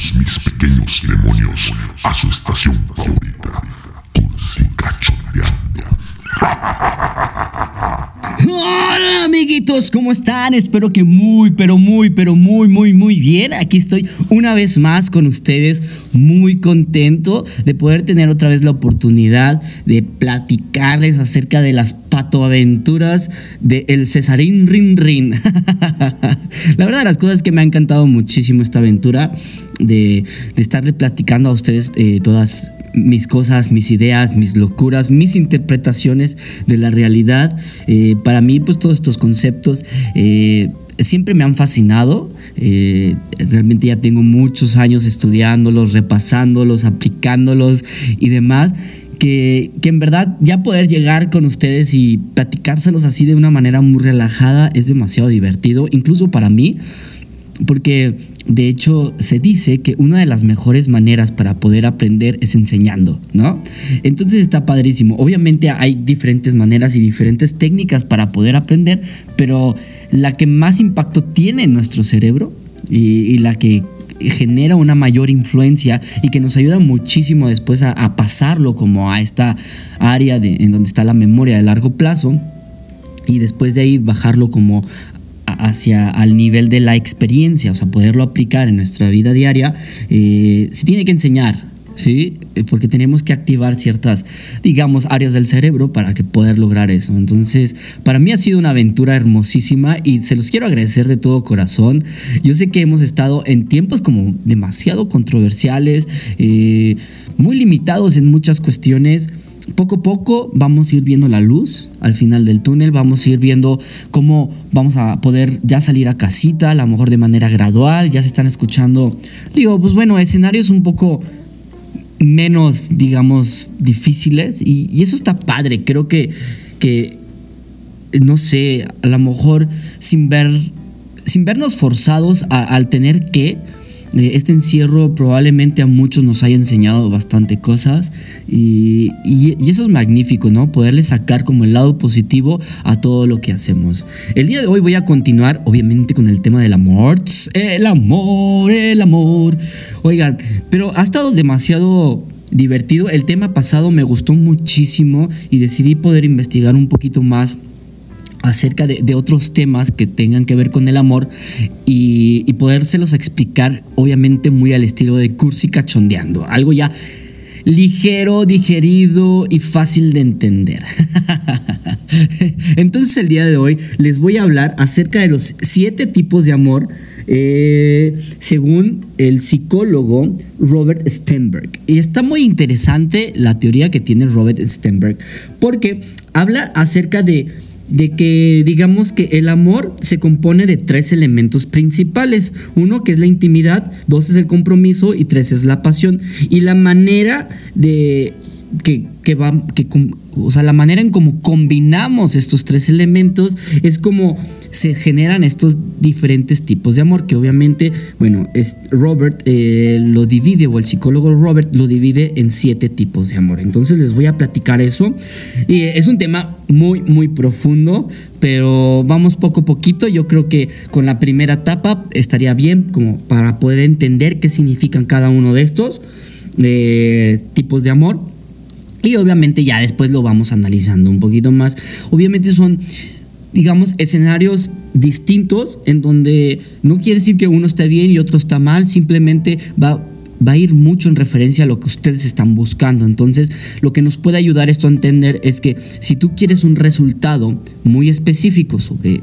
Mis pequeños demonios a su estación favorita, Cursi Cachondeando. Hola amiguitos, ¿cómo están? Espero que muy, pero muy, pero muy, muy, muy bien. Aquí estoy una vez más con ustedes, muy contento de poder tener otra vez la oportunidad de platicarles acerca de las patoaventuras de El Cesarín Rin Rin. la verdad, las cosas que me ha encantado muchísimo esta aventura de, de estarle platicando a ustedes eh, todas mis cosas, mis ideas, mis locuras, mis interpretaciones de la realidad. Eh, para mí, pues todos estos conceptos eh, siempre me han fascinado. Eh, realmente ya tengo muchos años estudiándolos, repasándolos, aplicándolos y demás. Que, que, en verdad ya poder llegar con ustedes y platicárselos así de una manera muy relajada es demasiado divertido, incluso para mí, porque de hecho, se dice que una de las mejores maneras para poder aprender es enseñando, ¿no? Entonces está padrísimo. Obviamente hay diferentes maneras y diferentes técnicas para poder aprender, pero la que más impacto tiene en nuestro cerebro y, la que genera una mayor influencia y que nos ayuda muchísimo después a, pasarlo como a esta área de, en donde está la memoria de largo plazo y después de ahí bajarlo como hacia al nivel de la experiencia, o sea, poderlo aplicar en nuestra vida diaria, eh, se tiene que enseñar, ¿sí? Porque tenemos que activar ciertas, digamos, áreas del cerebro para que poder lograr eso. Entonces, para mí ha sido una aventura hermosísima y se los quiero agradecer de todo corazón. Yo sé que hemos estado en tiempos como demasiado controversiales, eh, muy limitados en muchas cuestiones poco a poco vamos a ir viendo la luz al final del túnel, vamos a ir viendo cómo vamos a poder ya salir a casita, a lo mejor de manera gradual, ya se están escuchando, digo, pues bueno, escenarios un poco menos, digamos, difíciles y, eso está padre, creo que, que, no sé, a lo mejor sin ver, sin vernos forzados al tener que este encierro probablemente a muchos nos haya enseñado bastante cosas y, eso es magnífico, ¿no? Poderle sacar como el lado positivo a todo lo que hacemos. El día de hoy voy a continuar, obviamente, con el tema del amor. El amor, el amor. Oigan, pero ha estado demasiado divertido. El tema pasado me gustó muchísimo y decidí poder investigar un poquito más acerca de, otros temas que tengan que ver con el amor y, y podérselos explicar, obviamente, muy al estilo de cursi cachondeando. Algo ya ligero, digerido y fácil de entender. Entonces el día de hoy les voy a hablar acerca de los siete tipos de amor eh, según el psicólogo Robert Stenberg. Y está muy interesante la teoría que tiene Robert Stenberg porque habla acerca de de que digamos que el amor se compone de tres elementos principales. Uno que es la intimidad, dos es el compromiso y tres es la pasión. Y la manera de que, que va, que, o sea, la manera en cómo combinamos estos tres elementos es como se generan estos diferentes tipos de amor, que obviamente, bueno, es Robert eh, lo divide, o el psicólogo Robert lo divide en siete tipos de amor. Entonces les voy a platicar eso. Y es un tema muy, muy profundo, pero vamos poco a poquito. Yo creo que con la primera etapa estaría bien como para poder entender qué significan cada uno de estos eh, tipos de amor. Y obviamente ya después lo vamos analizando un poquito más. Obviamente son, digamos, escenarios distintos en donde no quiere decir que uno esté bien y otro está mal, simplemente va, va a ir mucho en referencia a lo que ustedes están buscando. Entonces, lo que nos puede ayudar esto a entender es que si tú quieres un resultado muy específico sobre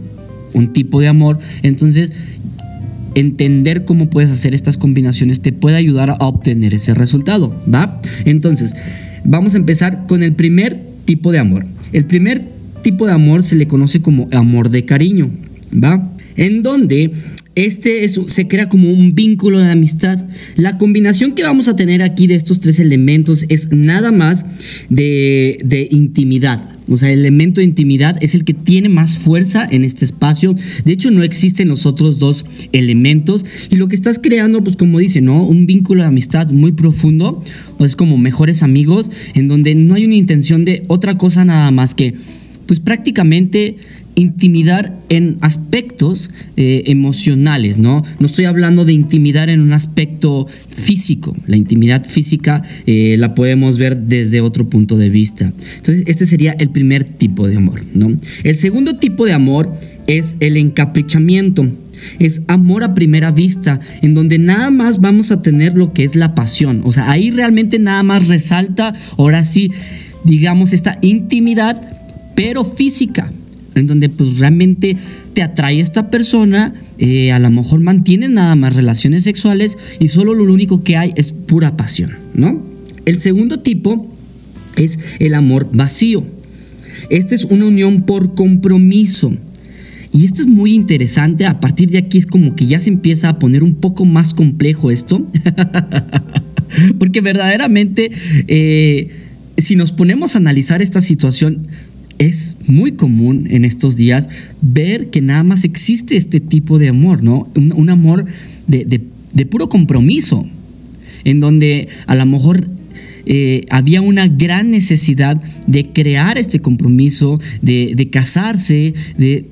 un tipo de amor, entonces entender cómo puedes hacer estas combinaciones te puede ayudar a obtener ese resultado, ¿va? Entonces, Vamos a empezar con el primer tipo de amor. El primer tipo de amor se le conoce como amor de cariño, ¿va? En donde este se crea como un vínculo de amistad. La combinación que vamos a tener aquí de estos tres elementos es nada más de, de intimidad, o sea, el elemento de intimidad es el que tiene más fuerza en este espacio. De hecho, no existen los otros dos elementos. Y lo que estás creando, pues como dice, ¿no? Un vínculo de amistad muy profundo. O es como mejores amigos, en donde no hay una intención de otra cosa nada más que, pues prácticamente intimidar en aspectos eh, emocionales, ¿no? No estoy hablando de intimidar en un aspecto físico. La intimidad física eh, la podemos ver desde otro punto de vista. Entonces, este sería el primer tipo de amor, ¿no? El segundo tipo de amor es el encaprichamiento. Es amor a primera vista, en donde nada más vamos a tener lo que es la pasión. O sea, ahí realmente nada más resalta, ahora sí, digamos, esta intimidad, pero física en donde pues realmente te atrae esta persona, eh, a lo mejor mantienes nada más relaciones sexuales y solo lo único que hay es pura pasión, ¿no? El segundo tipo es el amor vacío. Este es una unión por compromiso. Y esto es muy interesante, a partir de aquí es como que ya se empieza a poner un poco más complejo esto, porque verdaderamente eh, si nos ponemos a analizar esta situación, es muy común en estos días ver que nada más existe este tipo de amor, ¿no? Un, amor de, puro compromiso, en donde a lo mejor eh, había una gran necesidad de crear este compromiso, de, casarse, de,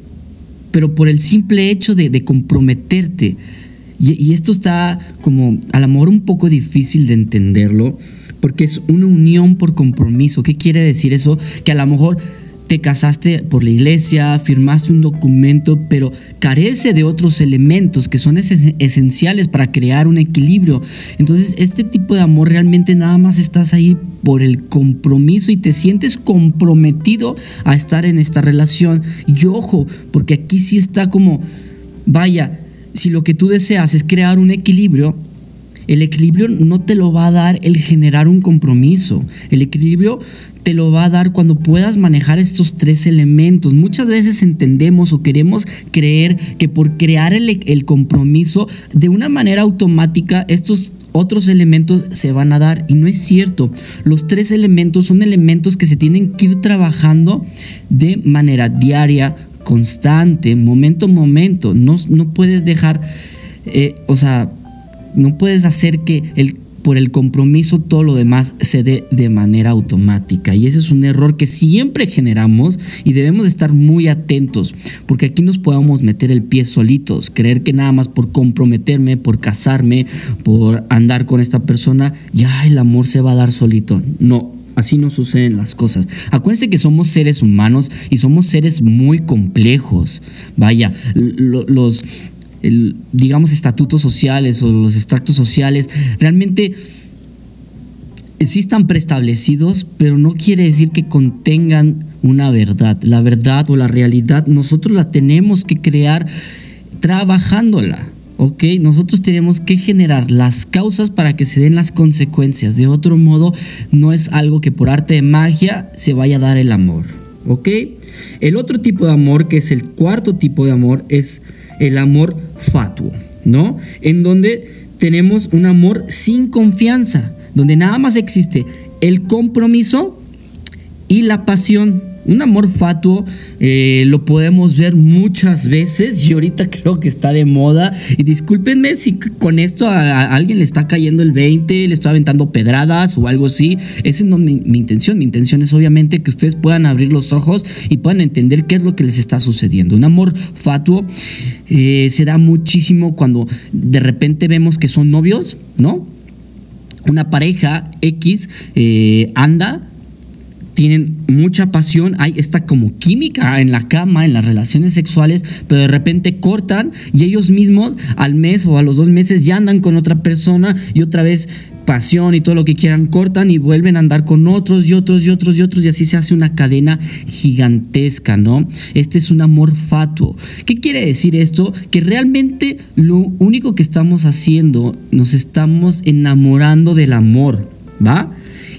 pero por el simple hecho de, comprometerte. Y, y, esto está como a lo mejor un poco difícil de entenderlo, porque es una unión por compromiso. ¿Qué quiere decir eso? Que a lo mejor te casaste por la iglesia, firmaste un documento, pero carece de otros elementos que son esenciales para crear un equilibrio. Entonces, este tipo de amor realmente nada más estás ahí por el compromiso y te sientes comprometido a estar en esta relación. Y ojo, porque aquí sí está como, vaya, si lo que tú deseas es crear un equilibrio, el equilibrio no te lo va a dar el generar un compromiso. El equilibrio te lo va a dar cuando puedas manejar estos tres elementos. Muchas veces entendemos o queremos creer que por crear el, compromiso de una manera automática estos otros elementos se van a dar y no es cierto. Los tres elementos son elementos que se tienen que ir trabajando de manera diaria, constante, momento a momento. No, no puedes dejar, eh, o sea, no puedes hacer que el por el compromiso todo lo demás se dé de manera automática. Y ese es un error que siempre generamos y debemos estar muy atentos, porque aquí nos podemos meter el pie solitos, creer que nada más por comprometerme, por casarme, por andar con esta persona, ya el amor se va a dar solito. No, Así no suceden las cosas. Acuérdense que somos seres humanos y somos seres muy complejos. Vaya, los, digamos, estatutos sociales o los extractos sociales, realmente sí están preestablecidos, pero no quiere decir que contengan una verdad. La verdad o la realidad nosotros la tenemos que crear trabajándola. ¿ok? Nosotros tenemos que generar las causas para que se den las consecuencias. De otro modo, no es algo que por arte de magia se vaya a dar el amor, ¿ok? El otro tipo de amor, que es el cuarto tipo de amor, es el amor fatuo, ¿no? En donde tenemos un amor sin confianza, donde nada más existe el compromiso y la pasión. Un amor fatuo eh, lo podemos ver muchas veces y ahorita creo que está de moda. Y discúlpenme si con esto a, alguien le está cayendo el 20, le estoy aventando pedradas o algo así. Esa no es mi, intención. Mi intención es obviamente que ustedes puedan abrir los ojos y puedan entender qué es lo que les está sucediendo. Un amor fatuo eh, se da muchísimo cuando de repente vemos que son novios, ¿no? Una pareja X eh, anda tienen mucha pasión, hay esta como química en la cama, en las relaciones sexuales, pero de repente cortan y ellos mismos al mes o a los dos meses ya andan con otra persona y otra vez pasión y todo lo que quieran cortan y vuelven a andar con otros y otros y otros y otros y así se hace una cadena gigantesca, ¿no? Este es un amor fatuo. ¿Qué quiere decir esto? Que realmente lo único que estamos haciendo, nos estamos enamorando del amor, ¿va?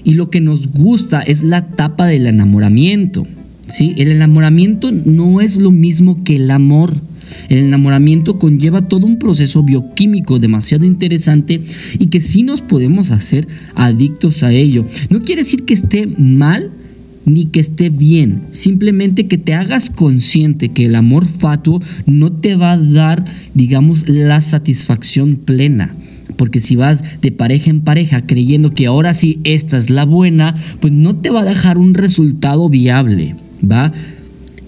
Y lo que nos gusta es la etapa del enamoramiento. ¿sí? El enamoramiento no es lo mismo que el amor. El enamoramiento conlleva todo un proceso bioquímico demasiado interesante y que sí nos podemos hacer adictos a ello. No quiere decir que esté mal ni que esté bien, simplemente que te hagas consciente que el amor fatuo no te va a dar, digamos, la satisfacción plena porque si vas de pareja en pareja creyendo que ahora sí esta es la buena, pues no te va a dejar un resultado viable, ¿va?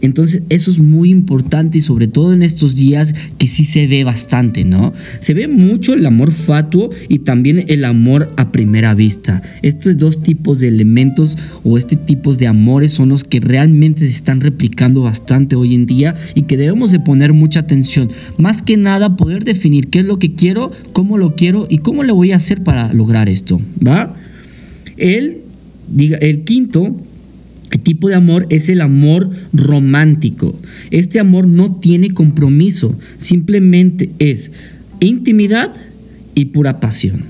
Entonces eso es muy importante y sobre todo en estos días que sí se ve bastante, ¿no? Se ve mucho el amor fatuo y también el amor a primera vista. Estos dos tipos de elementos o este tipos de amores son los que realmente se están replicando bastante hoy en día y que debemos de poner mucha atención. Más que nada poder definir qué es lo que quiero, cómo lo quiero y cómo le voy a hacer para lograr esto, ¿va? El, diga, el quinto el tipo de amor es el amor romántico. Este amor no tiene compromiso, simplemente es intimidad y pura pasión.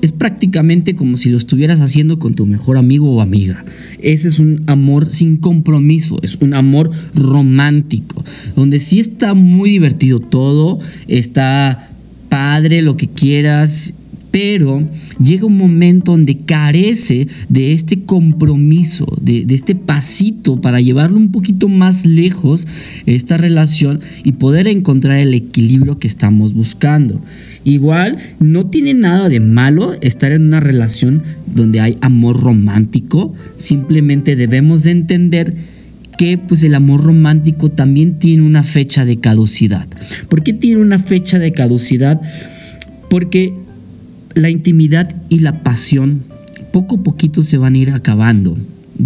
Es prácticamente como si lo estuvieras haciendo con tu mejor amigo o amiga. Ese es un amor sin compromiso, es un amor romántico, donde sí está muy divertido todo, está padre lo que quieras, pero llega un momento donde carece de este compromiso, de, este pasito para llevarlo un poquito más lejos esta relación y poder encontrar el equilibrio que estamos buscando. Igual, no tiene nada de malo estar en una relación donde hay amor romántico, simplemente debemos de entender que pues el amor romántico también tiene una fecha de caducidad. ¿Por qué tiene una fecha de caducidad? Porque la intimidad y la pasión poco a poquito se van a ir acabando.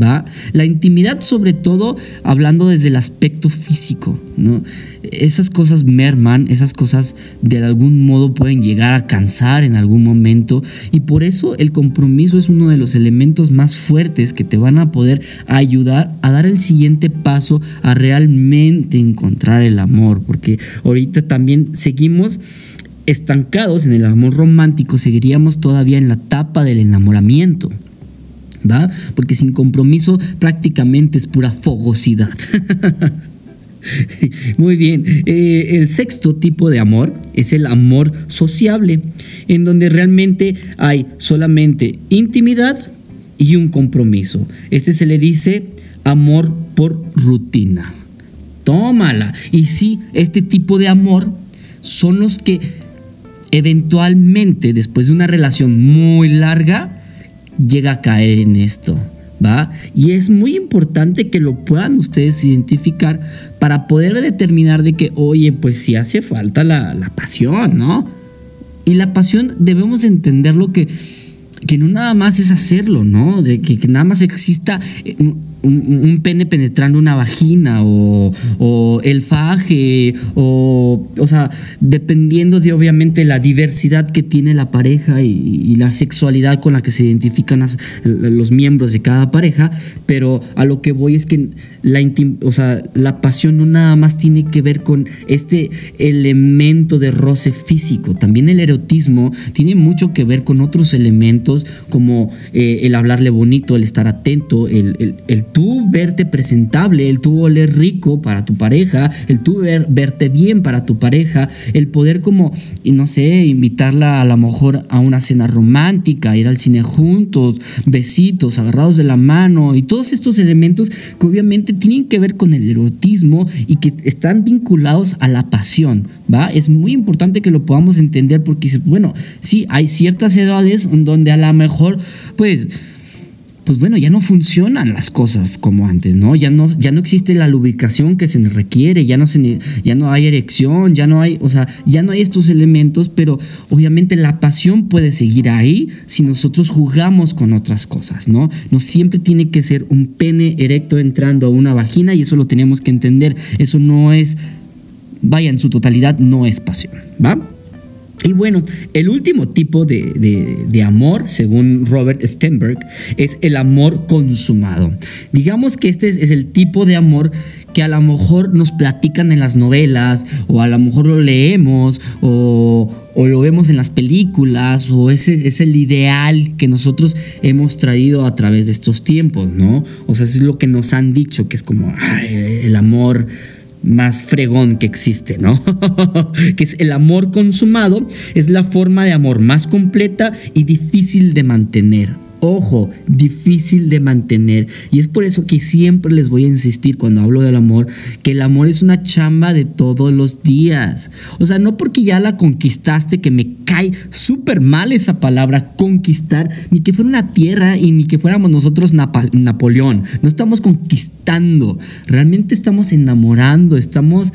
¿Va? La intimidad sobre todo hablando desde el aspecto físico, ¿no? Esas cosas merman, esas cosas de algún modo pueden llegar a cansar en algún momento y por eso el compromiso es uno de los elementos más fuertes que te van a poder ayudar a dar el siguiente paso a realmente encontrar el amor, porque ahorita también seguimos estancados en el amor romántico, seguiríamos todavía en la etapa del enamoramiento. ¿Va? Porque sin compromiso prácticamente es pura fogosidad. Muy bien, eh, el sexto tipo de amor es el amor sociable, en donde realmente hay solamente intimidad y un compromiso. Este se le dice amor por rutina. Tómala. Y sí, este tipo de amor son los que eventualmente, después de una relación muy larga, llega a caer en esto. ¿Va? Y es muy importante que lo puedan ustedes identificar para poder determinar de que, oye, pues si hace falta la, pasión, ¿no? Y la pasión debemos entender lo que, que no nada más es hacerlo, ¿no? De que, que nada más exista un, pene penetrando una vagina o, el faje o, o sea, dependiendo de obviamente la diversidad que tiene la pareja y, la sexualidad con la que se identifican los miembros de cada pareja, pero a lo que voy es que la, o sea, la pasión no nada más tiene que ver con este elemento de roce físico, también el erotismo tiene mucho que ver con otros elementos como eh, el hablarle bonito, el estar atento, el tú verte presentable, el tú oler rico para tu pareja, el tú ver, verte bien para tu pareja, el poder como, no sé, invitarla a lo mejor a una cena romántica, ir al cine juntos, besitos, agarrados de la mano y todos estos elementos que obviamente tienen que ver con el erotismo y que están vinculados a la pasión, ¿va? Es muy importante que lo podamos entender porque, bueno, sí, hay ciertas edades donde a lo mejor, pues, pues bueno, ya no funcionan las cosas como antes, ¿no? Ya no, ya no existe la lubricación que se requiere, ya no, se, ya no hay erección, ya no hay, o sea, ya no hay estos elementos, pero obviamente la pasión puede seguir ahí si nosotros jugamos con otras cosas, ¿no? No siempre tiene que ser un pene erecto entrando a una vagina y eso lo tenemos que entender, eso no es, vaya, en su totalidad no es pasión, ¿va? Y bueno, el último tipo de, amor, según Robert Stenberg, es el amor consumado. Digamos que este es, el tipo de amor que a lo mejor nos platican en las novelas, o a lo mejor lo leemos, o, lo vemos en las películas, o ese es el ideal que nosotros hemos traído a través de estos tiempos, ¿no? O sea, es lo que nos han dicho, que es como el amor más fregón que existe, ¿no? que es el amor consumado, es la forma de amor más completa y difícil de mantener. Ojo, difícil de mantener. Y es por eso que siempre les voy a insistir cuando hablo del amor, que el amor es una chamba de todos los días. O sea, no porque ya la conquistaste, que me cae súper mal esa palabra, conquistar, ni que fuera una tierra y ni que fuéramos nosotros Napoleón. No estamos conquistando, realmente estamos enamorando, estamos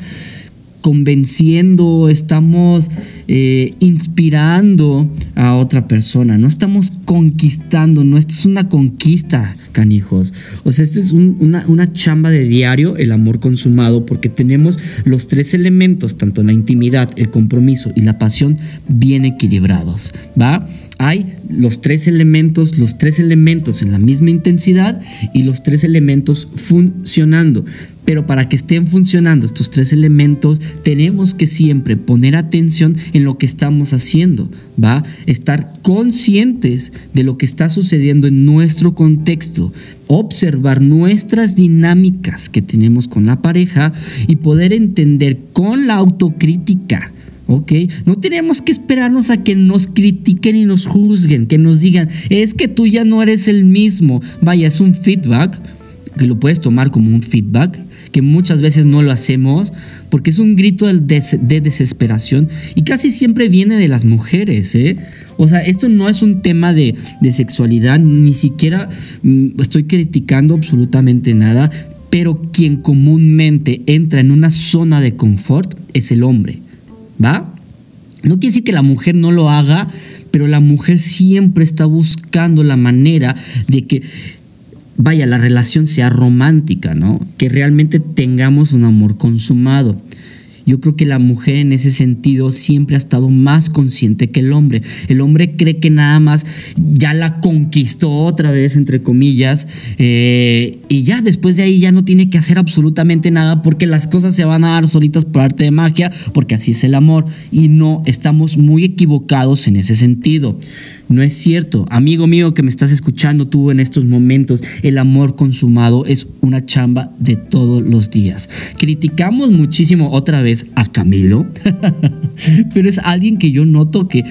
convenciendo, estamos eh, inspirando a otra persona, no estamos conquistando, no, esto es una conquista, canijos. O sea, esto es una, una, chamba de diario, el amor consumado, porque tenemos los tres elementos, tanto la intimidad, el compromiso y la pasión, bien equilibrados, ¿va? hay los tres elementos, los tres elementos en la misma intensidad y los tres elementos funcionando. Pero para que estén funcionando estos tres elementos, tenemos que siempre poner atención en lo que estamos haciendo, ¿va? Estar conscientes de lo que está sucediendo en nuestro contexto, observar nuestras dinámicas que tenemos con la pareja y poder entender con la autocrítica ¿ok? No tenemos que esperarnos a que nos critiquen y nos juzguen, que nos digan, es que tú ya no eres el mismo. Vaya, es un feedback, que lo puedes tomar como un feedback, que muchas veces no lo hacemos, porque es un grito de, desesperación y casi siempre viene de las mujeres, ¿eh? O sea, esto no es un tema de, sexualidad, ni siquiera mm, estoy criticando absolutamente nada, pero quien comúnmente entra en una zona de confort es el hombre. ¿va? No quiere decir que la mujer no lo haga, pero la mujer siempre está buscando la manera de que, vaya, la relación sea romántica, ¿no? Que realmente tengamos un amor consumado. Yo creo que la mujer en ese sentido siempre ha estado más consciente que el hombre. El hombre cree que nada más ya la conquistó otra vez, entre comillas, eh, y ya después de ahí ya no tiene que hacer absolutamente nada porque las cosas se van a dar solitas por arte de magia, porque así es el amor. Y no, estamos muy equivocados en ese sentido. No es cierto. Amigo mío que me estás escuchando tú en estos momentos, el amor consumado es una chamba de todos los días. Criticamos muchísimo otra vez a Camilo, pero es alguien que yo noto que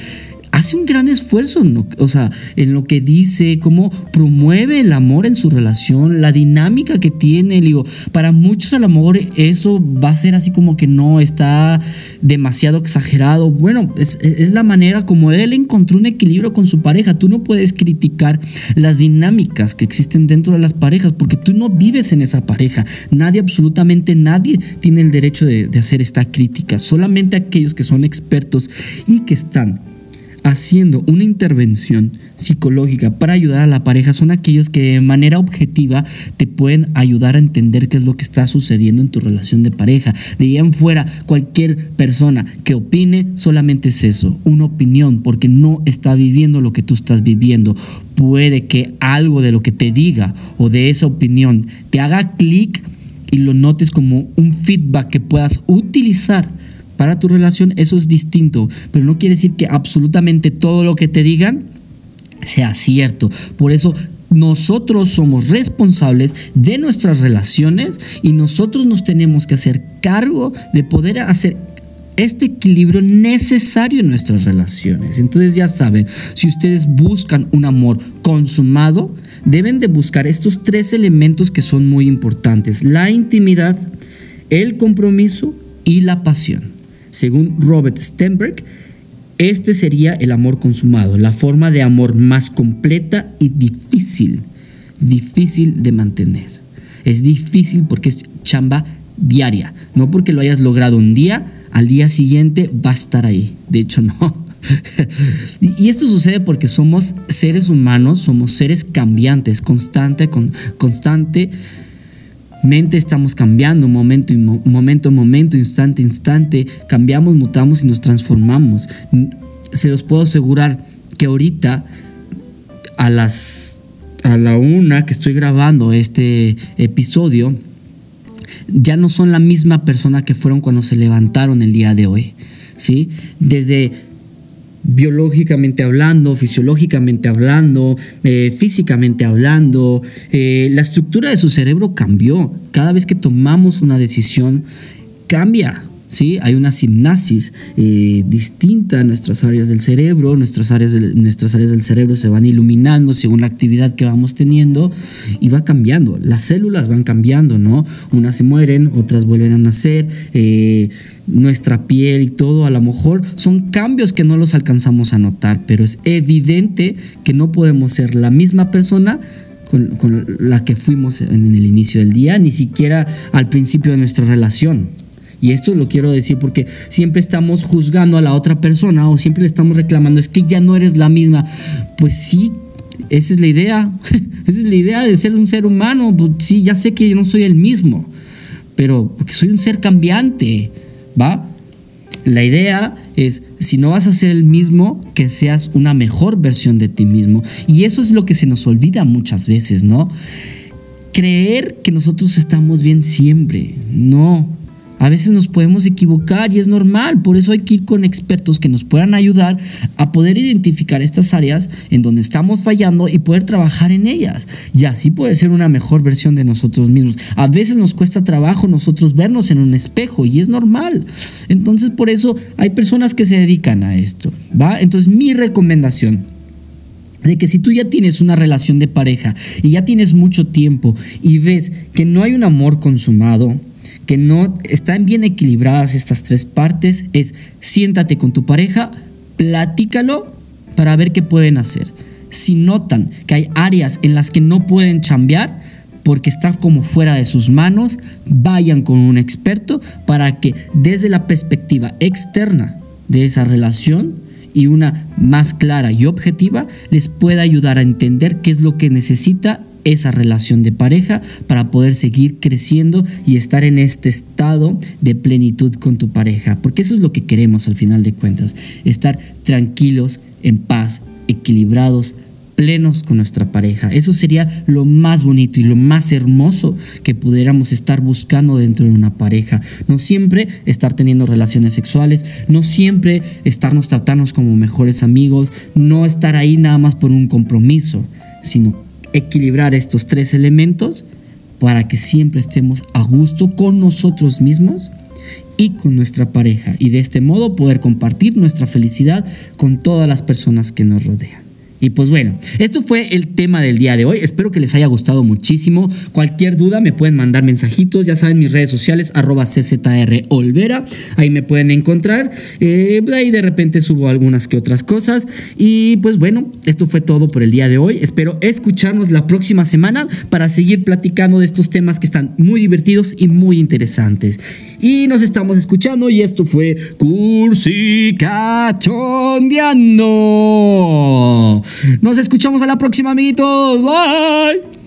hace un gran esfuerzo, o sea, en lo que dice, cómo promueve el amor en su relación, la dinámica que tiene. Digo, para muchos el amor eso va a ser así como que no está demasiado exagerado. Bueno, es, la manera como él encontró un equilibrio con su pareja. Tú no puedes criticar las dinámicas que existen dentro de las parejas porque tú no vives en esa pareja. Nadie, absolutamente nadie, tiene el derecho de, de hacer esta crítica. Solamente aquellos que son expertos y que están haciendo una intervención psicológica para ayudar a la pareja son aquellos que de manera objetiva te pueden ayudar a entender qué es lo que está sucediendo en tu relación de pareja. De ahí en fuera, cualquier persona que opine solamente es eso, una opinión, porque no está viviendo lo que tú estás viviendo. Puede que algo de lo que te diga o de esa opinión te haga clic y lo notes como un feedback que puedas utilizar para tu relación, eso es distinto, pero no quiere decir que absolutamente todo lo que te digan sea cierto. Por eso nosotros somos responsables de nuestras relaciones y nosotros nos tenemos que hacer cargo de poder hacer este equilibrio necesario en nuestras relaciones. Entonces ya saben, si ustedes buscan un amor consumado, deben de buscar estos tres elementos que son muy importantes. La intimidad, el compromiso y la pasión. Según Robert Stenberg, este sería el amor consumado, la forma de amor más completa y difícil, difícil de mantener. Es difícil porque es chamba diaria, no porque lo hayas logrado un día, al día siguiente va a estar ahí. De hecho, no. y esto sucede porque somos seres humanos, somos seres cambiantes, constante, con, constante mente estamos cambiando momento, momento, momento, instante, instante. Cambiamos, mutamos y nos transformamos. Se los puedo asegurar que ahorita a las a la una que estoy grabando este episodio ya no son la misma persona que fueron cuando se levantaron el día de hoy. ¿sí? Desde biológicamente hablando, fisiológicamente hablando, eh, físicamente hablando. Eh, la estructura de su cerebro cambió. Cada vez que tomamos una decisión, cambia. ¿Sí? Hay una simnasis eh, distinta en nuestras áreas del cerebro, nuestras áreas, nuestras áreas del cerebro se van iluminando según la actividad que vamos teniendo y va cambiando, las células van cambiando, ¿no? Unas se mueren, otras vuelven a nacer, eh, nuestra piel y todo, a lo mejor son cambios que no los alcanzamos a notar, pero es evidente que no podemos ser la misma persona con, con, la que fuimos en el inicio del día, ni siquiera al principio de nuestra relación. Y esto lo quiero decir porque siempre estamos juzgando a la otra persona o siempre le estamos reclamando, es que ya no eres la misma. Pues sí, esa es la idea. esa es la idea de ser un ser humano. Pues sí, ya sé que yo no soy el mismo, pero porque soy un ser cambiante, ¿va? La idea es, si no vas a ser el mismo, que seas una mejor versión de ti mismo. Y eso es lo que se nos olvida muchas veces, ¿no? Creer que nosotros estamos bien siempre. No, a veces nos podemos equivocar y es normal, por eso hay que ir con expertos que nos puedan ayudar a poder identificar estas áreas en donde estamos fallando y poder trabajar en ellas. Y así puede ser una mejor versión de nosotros mismos. A veces nos cuesta trabajo nosotros vernos en un espejo y es normal. Entonces por eso hay personas que se dedican a esto, ¿va? Entonces mi recomendación de que si tú ya tienes una relación de pareja y ya tienes mucho tiempo y ves que no hay un amor consumado, que no están bien equilibradas estas tres partes es siéntate con tu pareja, platícalo para ver qué pueden hacer. Si notan que hay áreas en las que no pueden chambear porque está como fuera de sus manos, vayan con un experto para que desde la perspectiva externa de esa relación y una más clara y objetiva les pueda ayudar a entender qué es lo que necesita esa relación de pareja para poder seguir creciendo y estar en este estado de plenitud con tu pareja. Porque eso es lo que queremos al final de cuentas, estar tranquilos, en paz, equilibrados, plenos con nuestra pareja. Eso sería lo más bonito y lo más hermoso que pudiéramos estar buscando dentro de una pareja. No siempre estar teniendo relaciones sexuales, no siempre estarnos tratándonos como mejores amigos, no estar ahí nada más por un compromiso, sino equilibrar estos tres elementos para que siempre estemos a gusto con nosotros mismos y con nuestra pareja y de este modo poder compartir nuestra felicidad con todas las personas que nos rodean. Y pues bueno, esto fue el tema del día de hoy. Espero que les haya gustado muchísimo. Cualquier duda me pueden mandar mensajitos. Ya saben, mis redes sociales, arroba CZR Olvera. Ahí me pueden encontrar. Eh, ahí de repente subo algunas que otras cosas. Y pues bueno, esto fue todo por el día de hoy. Espero escucharnos la próxima semana para seguir platicando de estos temas que están muy divertidos y muy interesantes. Y nos estamos escuchando y esto fue Cursi Cachondeando. Nos escuchamos a la próxima, amiguitos. Bye.